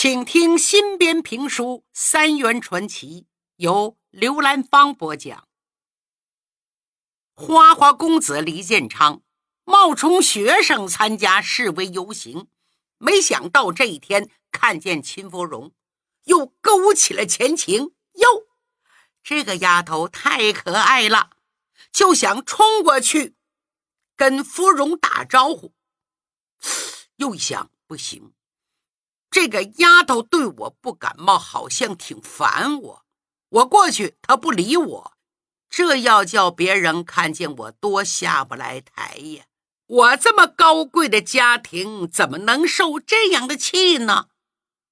请听新编评书《三元传奇》，由刘兰芳播讲。花花公子李建昌冒充学生参加示威游行，没想到这一天看见秦芙蓉，又勾起了前情。哟，这个丫头太可爱了，就想冲过去跟芙蓉打招呼。又一想，不行。这个丫头对我不感冒，好像挺烦我。我过去，她不理我，这要叫别人看见我，多下不来台呀！我这么高贵的家庭，怎么能受这样的气呢？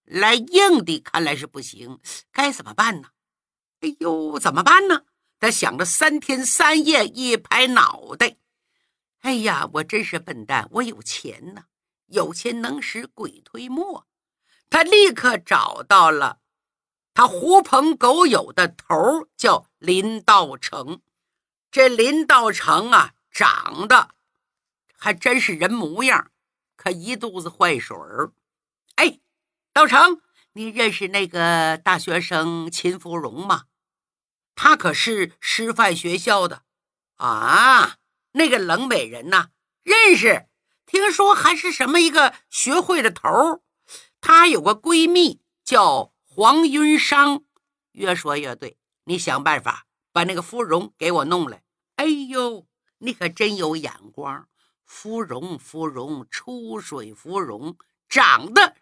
来硬的，看来是不行，该怎么办呢？哎呦，怎么办呢？他想了三天三夜，一拍脑袋，哎呀，我真是笨蛋！我有钱呢，有钱能使鬼推磨。他立刻找到了他狐朋狗友的头，叫林道成。这林道成啊，长得还真是人模样，可一肚子坏水儿。哎，道成，你认识那个大学生秦芙蓉吗？她可是师范学校的啊，那个冷美人呐，认识。听说还是什么一个学会的头。她有个闺蜜叫黄云裳，越说越对。你想办法把那个芙蓉给我弄来。哎呦，你可真有眼光！芙蓉，芙蓉，出水芙蓉，长得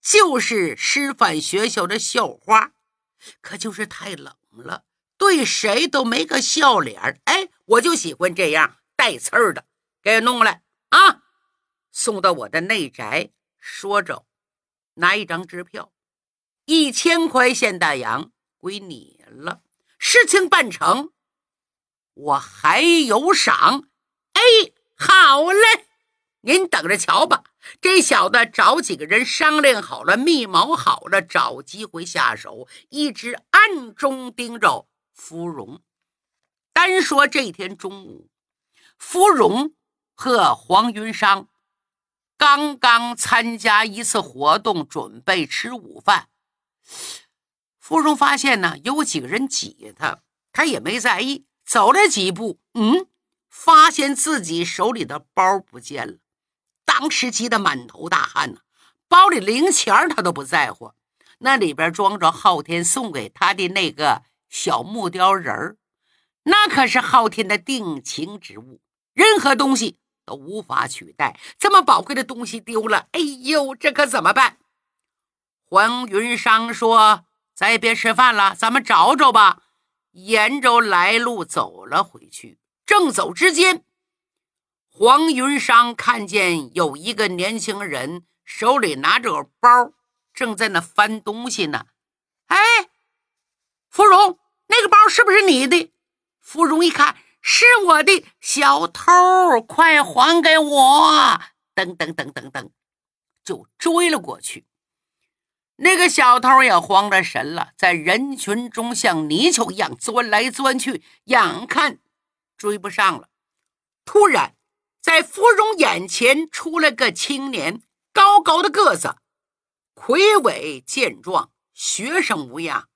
就是师范学校的校花，可就是太冷了，对谁都没个笑脸。哎，我就喜欢这样带刺儿的，给弄来啊！送到我的内宅。说着。拿一张支票，一千块现大洋归你了。事情办成，我还有赏。哎，好嘞，您等着瞧吧。这小子找几个人商量好了，密谋好了，找机会下手，一直暗中盯着芙蓉。单说这天中午，芙蓉和黄云商。刚刚参加一次活动，准备吃午饭。芙蓉发现呢，有几个人挤他，他也没在意。走了几步，嗯，发现自己手里的包不见了，当时急得满头大汗呢。包里零钱他都不在乎，那里边装着昊天送给他的那个小木雕人儿，那可是昊天的定情之物，任何东西。都无法取代，这么宝贵的东西丢了，哎呦，这可怎么办？黄云商说：“咱也别吃饭了，咱们找找吧。”沿着来路走了回去。正走之间，黄云商看见有一个年轻人手里拿着个包，正在那翻东西呢。哎，芙蓉，那个包是不是你的？芙蓉一看。是我的小偷，快还给我！噔噔噔噔噔，就追了过去。那个小偷也慌了神了，在人群中像泥鳅一样钻来钻去，眼看追不上了。突然，在芙蓉眼前出了个青年，高高的个子，魁伟健壮，学生模样。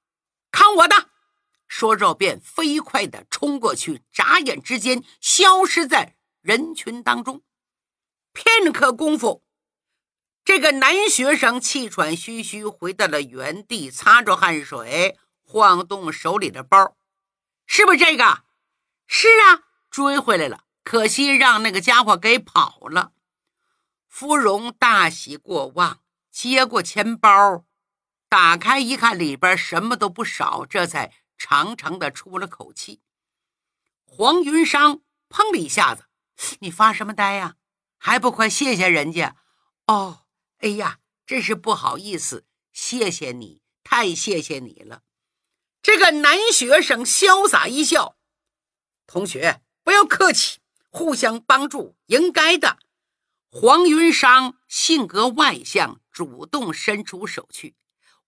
看我的！说着，便飞快的冲过去，眨眼之间消失在人群当中。片刻功夫，这个男学生气喘吁吁回到了原地，擦着汗水，晃动手里的包：“是不是这个？”“是啊，追回来了，可惜让那个家伙给跑了。”芙蓉大喜过望，接过钱包，打开一看，里边什么都不少，这才。长长的出了口气，黄云裳砰的一下子，你发什么呆呀？还不快谢谢人家！哦，哎呀，真是不好意思，谢谢你，太谢谢你了。这个男学生潇洒一笑，同学不要客气，互相帮助应该的。黄云裳性格外向，主动伸出手去。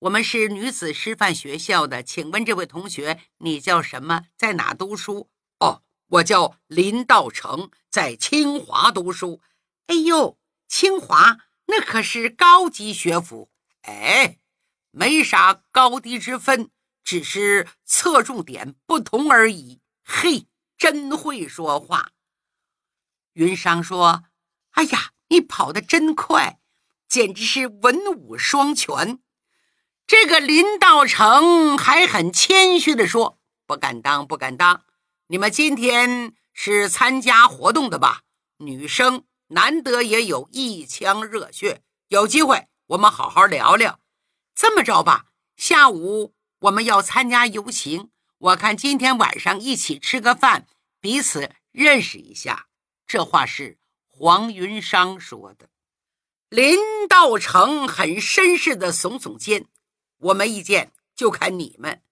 我们是女子师范学校的，请问这位同学，你叫什么？在哪读书？哦，我叫林道成，在清华读书。哎呦，清华那可是高级学府。哎，没啥高低之分，只是侧重点不同而已。嘿，真会说话。云商说：“哎呀，你跑得真快，简直是文武双全。”这个林道成还很谦虚地说：“不敢当，不敢当。你们今天是参加活动的吧？女生难得也有一腔热血，有机会我们好好聊聊。这么着吧，下午我们要参加游行，我看今天晚上一起吃个饭，彼此认识一下。”这话是黄云商说的。林道成很绅士的耸耸肩：“我没意见，就看你们。”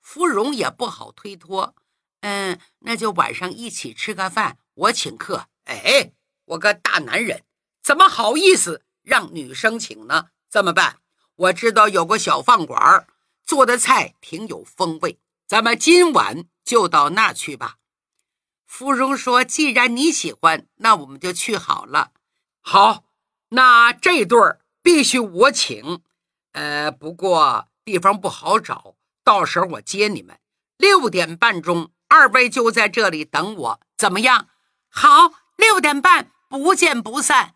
芙蓉也不好推脱：“嗯，那就晚上一起吃个饭，我请客。”哎，我个大男人怎么好意思让女生请呢？这么办？我知道有个小饭馆，做的菜挺有风味，咱们今晚就到那去吧。芙蓉说：“既然你喜欢，那我们就去好了。好，那这对儿必须我请。呃，不过地方不好找，到时候我接你们。六点半钟，二位就在这里等我，怎么样？好，六点半不见不散。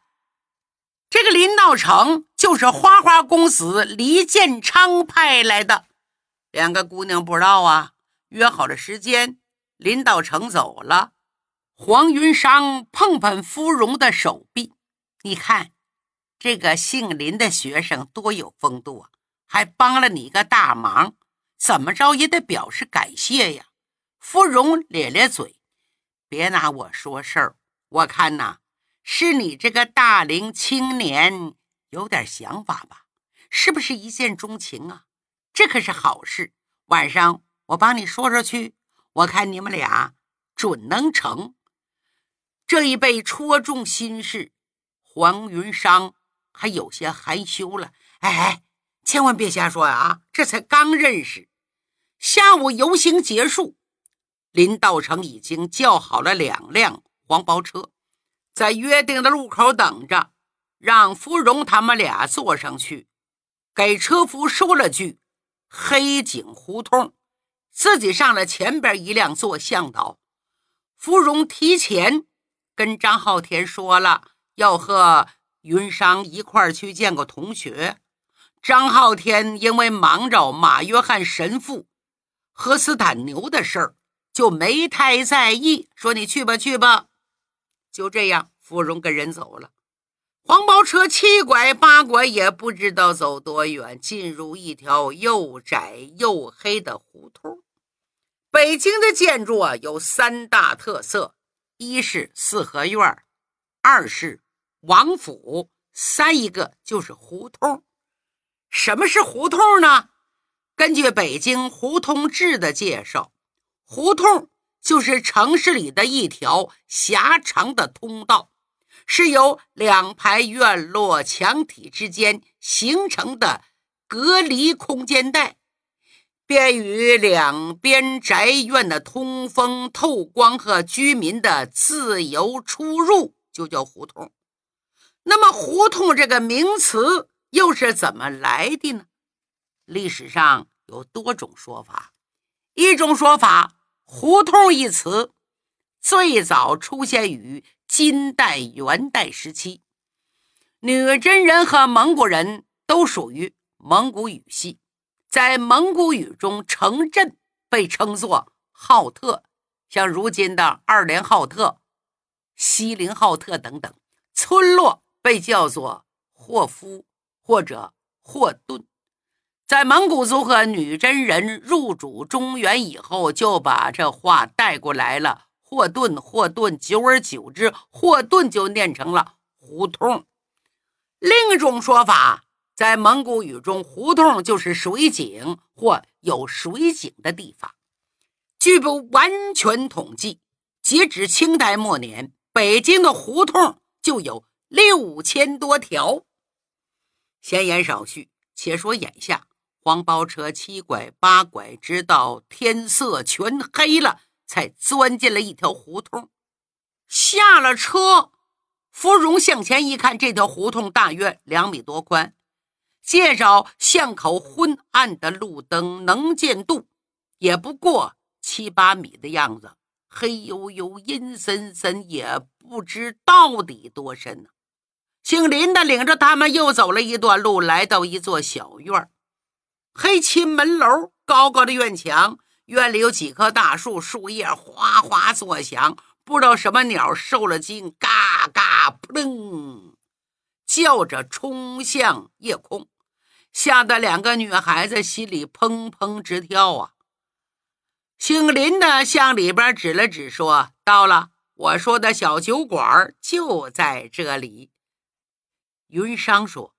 这个林道成就是花花公子黎建昌派来的。两个姑娘不知道啊，约好了时间。”林道成走了，黄云商碰碰芙蓉的手臂，你看，这个姓林的学生多有风度啊，还帮了你一个大忙，怎么着也得表示感谢呀。芙蓉咧咧嘴，别拿我说事儿，我看呐，是你这个大龄青年有点想法吧？是不是一见钟情啊？这可是好事，晚上我帮你说说去。我看你们俩准能成。这一被戳中心事，黄云商还有些害羞了。哎，千万别瞎说啊！这才刚认识。下午游行结束，林道成已经叫好了两辆黄包车，在约定的路口等着，让芙蓉他们俩坐上去，给车夫说了句“黑井胡同”。自己上了前边一辆做向导，芙蓉提前跟张浩天说了要和云商一块儿去见个同学。张浩天因为忙着马约翰神父和斯坦牛的事儿，就没太在意，说你去吧去吧。就这样，芙蓉跟人走了。黄包车七拐八拐，也不知道走多远，进入一条又窄又黑的胡同。北京的建筑啊，有三大特色：一是四合院，二是王府，三一个就是胡同。什么是胡同呢？根据北京胡同志的介绍，胡同就是城市里的一条狭长的通道。是由两排院落墙体之间形成的隔离空间带，便于两边宅院的通风透光和居民的自由出入，就叫胡同。那么，胡同这个名词又是怎么来的呢？历史上有多种说法。一种说法，“胡同”一词最早出现于。金代、元代时期，女真人和蒙古人都属于蒙古语系，在蒙古语中，城镇被称作浩特，像如今的二连浩特、锡林浩特等等；村落被叫做霍夫或者霍顿。在蒙古族和女真人入主中原以后，就把这话带过来了。霍顿，霍顿，久而久之，霍顿就念成了胡同。另一种说法，在蒙古语中，胡同就是水井或有水井的地方。据不完全统计，截止清代末年，北京的胡同就有六千多条。闲言少叙，且说眼下，黄包车七拐八拐，直到天色全黑了。才钻进了一条胡同，下了车，芙蓉向前一看，这条胡同大约两米多宽，借着巷口昏暗的路灯，能见度也不过七八米的样子，黑黝黝、阴森森，也不知到底多深呢。姓林的领着他们又走了一段路，来到一座小院黑漆门楼，高高的院墙，院里有几棵大树，树叶哗哗作响，不知道什么鸟受了惊，嘎嘎扑棱叫着冲向夜空。吓得两个女孩子心里砰砰直跳啊！姓林的向里边指了指，说：“到了，我说的小酒馆就在这里。”云商说：“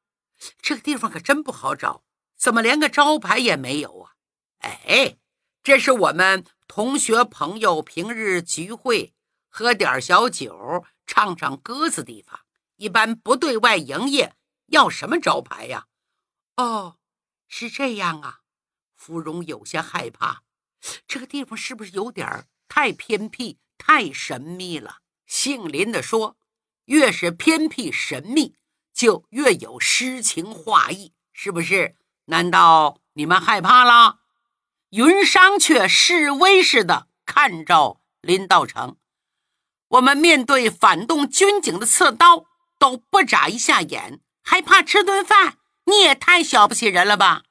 这个地方可真不好找，怎么连个招牌也没有啊？”哎，这是我们同学朋友平日聚会、喝点小酒、唱唱歌子地方，一般不对外营业，要什么招牌呀？哦，是这样啊，芙蓉有些害怕，这个地方是不是有点太偏僻、太神秘了？姓林的说：“越是偏僻神秘，就越有诗情画意，是不是？难道你们害怕了？”云商却示威似的看着林道成：“我们面对反动军警的刺刀，都不眨一下眼，还怕吃顿饭？”你也太小不起人了吧！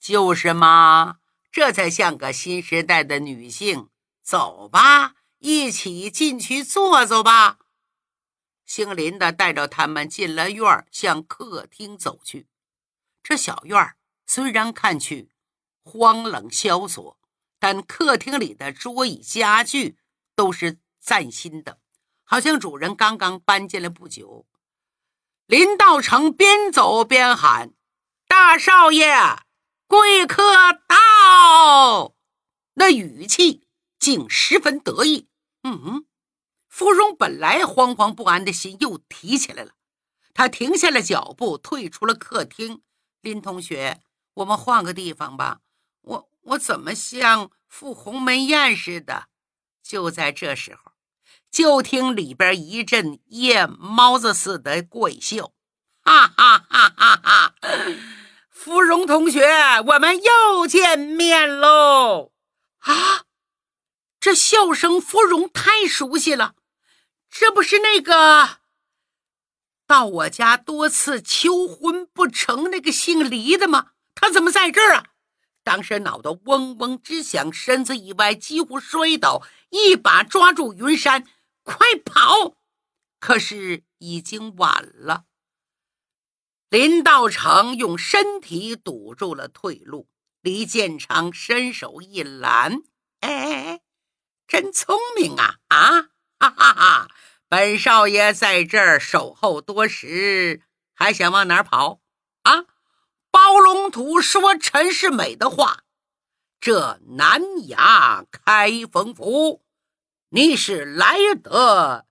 就是嘛，这才像个新时代的女性。走吧，一起进去坐坐吧。姓林的带着他们进了院向客厅走去。这小院虽然看去荒冷萧索，但客厅里的桌椅家具都是崭新的，好像主人刚刚搬进来不久。林道成边走边喊：“大少爷，贵客到！”那语气竟十分得意。嗯，芙蓉本来惶惶不安的心又提起来了。他停下了脚步，退出了客厅。林同学，我们换个地方吧。我我怎么像赴鸿门宴似的？就在这时候。就听里边一阵夜猫子似的怪笑，哈哈哈哈哈！芙蓉同学，我们又见面喽！啊，这笑声芙蓉太熟悉了，这不是那个到我家多次求婚不成那个姓黎的吗？他怎么在这儿啊？当时脑袋嗡嗡直响，身子一歪，几乎摔倒，一把抓住云山。快跑！可是已经晚了。林道成用身体堵住了退路，李建昌伸手一拦：“哎哎哎，真聪明啊！啊，哈哈哈！本少爷在这儿守候多时，还想往哪儿跑？啊！包龙图说陈世美的话，这南衙开封府。”你是来得，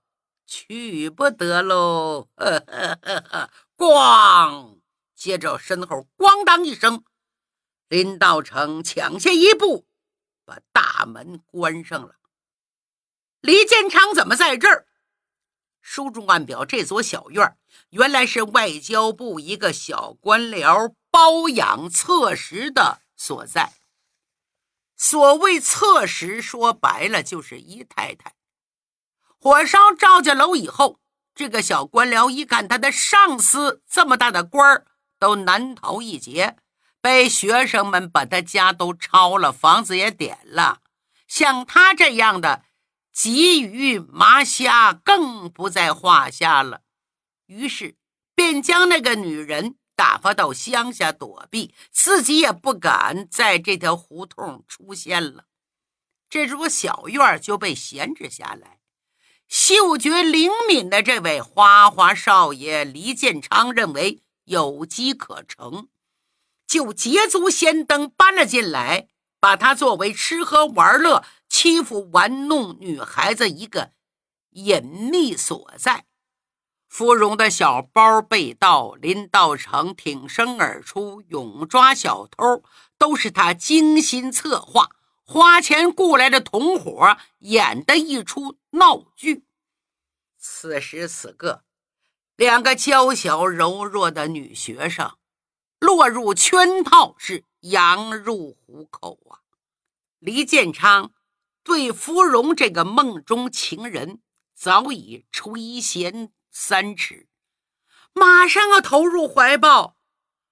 去不得喽！呵呵呵呵，咣！接着身后咣当一声，林道成抢先一步，把大门关上了。李建昌怎么在这儿？书中暗表，这座小院原来是外交部一个小官僚包养侧室的所在。所谓侧室，说白了就是姨太太。火烧赵家楼以后，这个小官僚一看他的上司这么大的官儿都难逃一劫，被学生们把他家都抄了，房子也点了。像他这样的鲫鱼麻虾更不在话下了。于是便将那个女人。打发到乡下躲避，自己也不敢在这条胡同出现了。这座小院就被闲置下来。嗅觉灵敏的这位花花少爷黎建昌认为有机可乘，就捷足先登搬了进来，把它作为吃喝玩乐、欺负玩弄女孩子一个隐秘所在。芙蓉的小包被盗，林道成挺身而出，勇抓小偷，都是他精心策划、花钱雇来的同伙演的一出闹剧。此时此刻，两个娇小柔弱的女学生落入圈套，是羊入虎口啊！李建昌对芙蓉这个梦中情人早已垂涎三尺，马上要投入怀抱，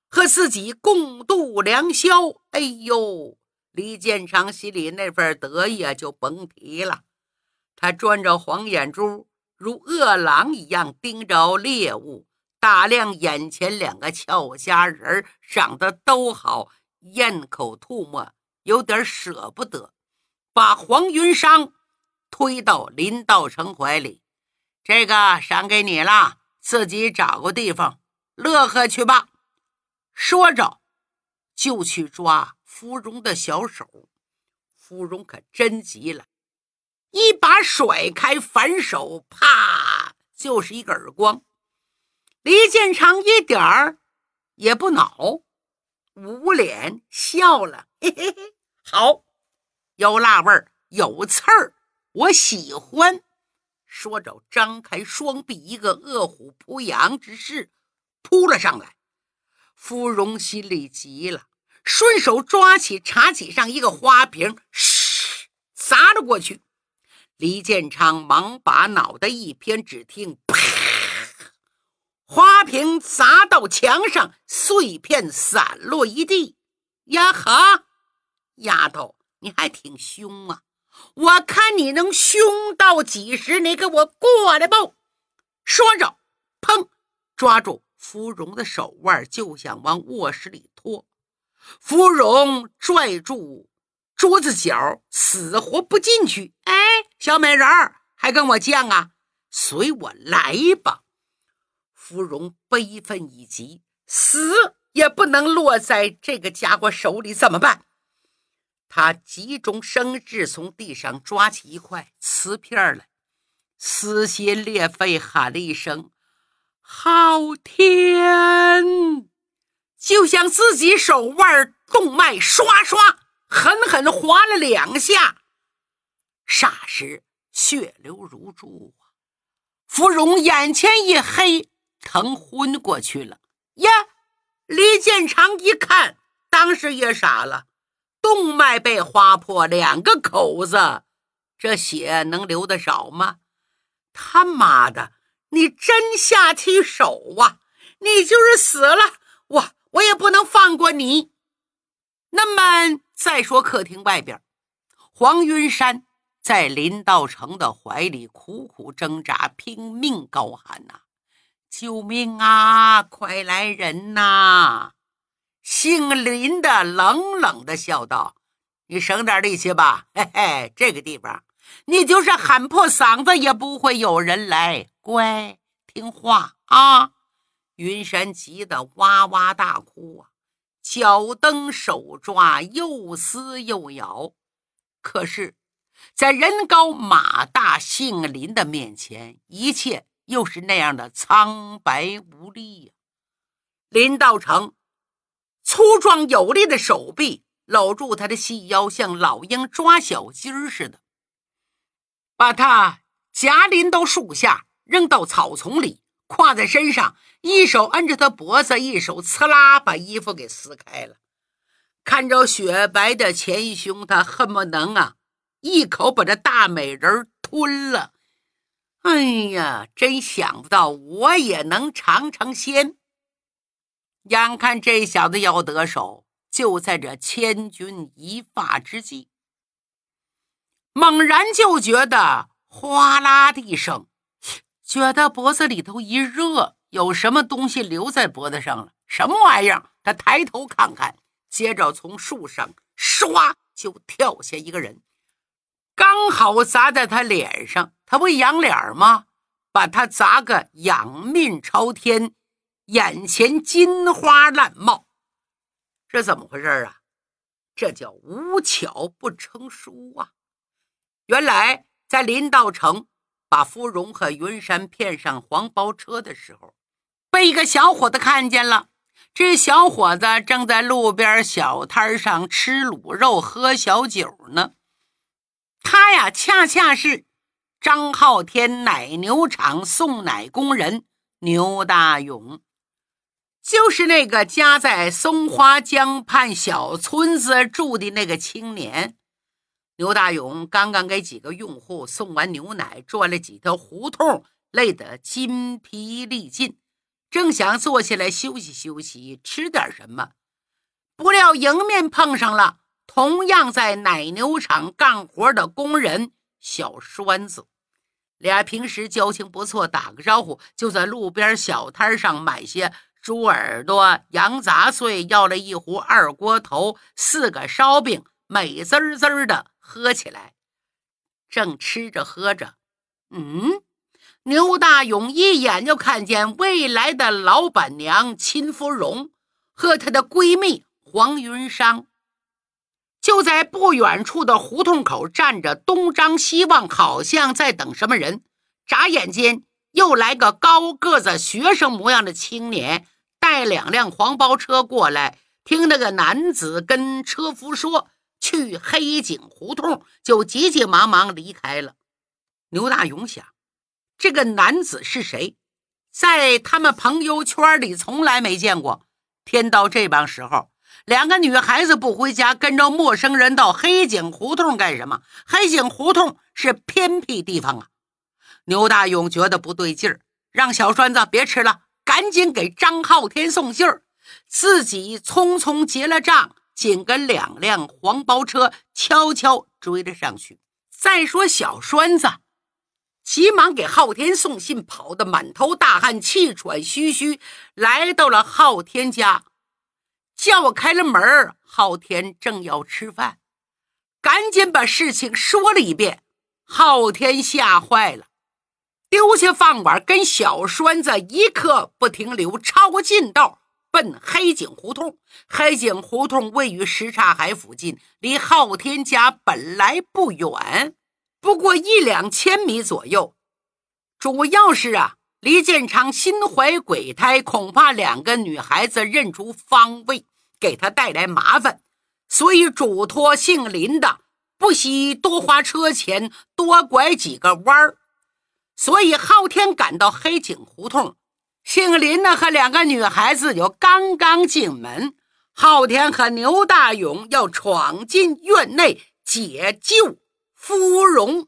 和自己共度良宵。哎呦，李建昌心里那份得意啊，就甭提了。他转着黄眼珠，如饿狼一样盯着猎物。打量眼前两个俏佳人，长得都好，咽口吐沫，有点舍不得，把黄云裳推到林道成怀里：“这个赏给你了，自己找个地方乐呵去吧。”说着，就去抓芙蓉的小手。芙蓉可真急了，一把甩开，反手，啪，就是一个耳光。李建昌一点儿也不恼，捂脸笑了，嘿嘿嘿，好，有辣味儿，有刺儿，我喜欢。说着，张开双臂，一个饿虎扑羊之势扑了上来。芙蓉心里急了，顺手抓起茶几上一个花瓶，嘘，砸了过去。李建昌忙把脑袋一偏，只听啪。花瓶砸到墙上，碎片散落一地。呀哈，丫头，你还挺凶啊！我看你能凶到几时？你给我过来吧！说着，砰，抓住芙蓉的手腕，就想往卧室里拖。芙蓉拽住桌子角，死活不进去。哎，小美人儿，还跟我犟啊？随我来吧！芙蓉悲愤已极，死也不能落在这个家伙手里，怎么办？他急中生智，从地上抓起一块瓷片来，撕心裂肺喊了一声：“昊天！”就像自己手腕动脉刷刷狠狠划了两下，霎时血流如注啊！芙蓉眼前一黑。疼昏过去了呀！李建长一看，当时也傻了，动脉被划破两个口子，这血能流得少吗？他妈的，你真下起手啊！你就是死了，我我也不能放过你。那么再说客厅外边，黄云山在林道成的怀里苦苦挣扎，拼命高喊呐。救命啊！快来人呐！姓林的冷冷的笑道：“你省点力气吧，嘿嘿，这个地方，你就是喊破嗓子也不会有人来。乖，听话啊！”云山急得哇哇大哭啊，脚蹬手抓，又撕又咬。可是，在人高马大姓林的面前，一切。又是那样的苍白无力呀！林道成粗壮有力的手臂搂住他的细腰，像老鹰抓小鸡儿似的，把他夹拎到树下，扔到草丛里，挎在身上，一手摁着他脖子，一手刺啦把衣服给撕开了。看着雪白的前胸，他恨不能啊一口把这大美人吞了。哎呀，真想不到我也能尝尝鲜！眼看这小子要得手，就在这千钧一发之际，猛然就觉得哗啦的一声，觉得脖子里头一热，有什么东西留在脖子上了？什么玩意儿？他抬头看看，接着从树上唰就跳下一个人。刚好砸在他脸上，他不仰脸吗？把他砸个仰面朝天，眼前金花烂冒，这怎么回事啊？这叫无巧不成书啊！原来在林道成把芙蓉和云山骗上黄包车的时候，被一个小伙子看见了。这小伙子正在路边小摊上吃卤肉、喝小酒呢。他呀，恰恰是张浩天奶牛场送奶工人牛大勇。就是那个家在松花江畔小村子住的那个青年。牛大勇刚刚给几个用户送完牛奶，转了几条胡同，累得筋疲力尽，正想坐下来休息休息，吃点什么，不料迎面碰上了同样在奶牛场干活的工人小栓子。俩平时交情不错，打个招呼，就在路边小摊上买些猪耳朵、羊杂碎，要了一壶二锅头、四个烧饼，美滋滋的喝起来。正吃着喝着，嗯，牛大勇一眼就看见未来的老板娘秦芙蓉和她的闺蜜黄云裳。就在不远处的胡同口站着，东张西望，好像在等什么人。眨眼间，又来个高个子学生模样的青年，带两辆黄包车过来。听那个男子跟车夫说去黑井胡同，就急急忙忙离开了。牛大勇想，这个男子是谁？在他们朋友圈里从来没见过。天到这帮时候。两个女孩子不回家，跟着陌生人到黑井胡同干什么？黑井胡同是偏僻地方啊！牛大勇觉得不对劲儿，让小栓子别吃了，赶紧给张浩天送信儿，自己匆匆结了账，紧跟两辆黄包车悄悄追了上去。再说小栓子，急忙给浩天送信，跑得满头大汗、气喘吁吁，来到了浩天家。叫开了门昊天正要吃饭，赶紧把事情说了一遍。昊天吓坏了，丢下饭碗，跟小栓子一刻不停留，抄近道奔黑井胡同。黑井胡同位于什刹海附近，离昊天家本来不远，不过一两千米左右。主要是啊。李建昌心怀鬼胎，恐怕两个女孩子认出方位，给他带来麻烦，所以嘱托姓林的不惜多花车钱，多拐几个弯儿。所以昊天赶到黑井胡同，姓林的和两个女孩子就刚刚进门，昊天和牛大勇要闯进院内解救芙蓉。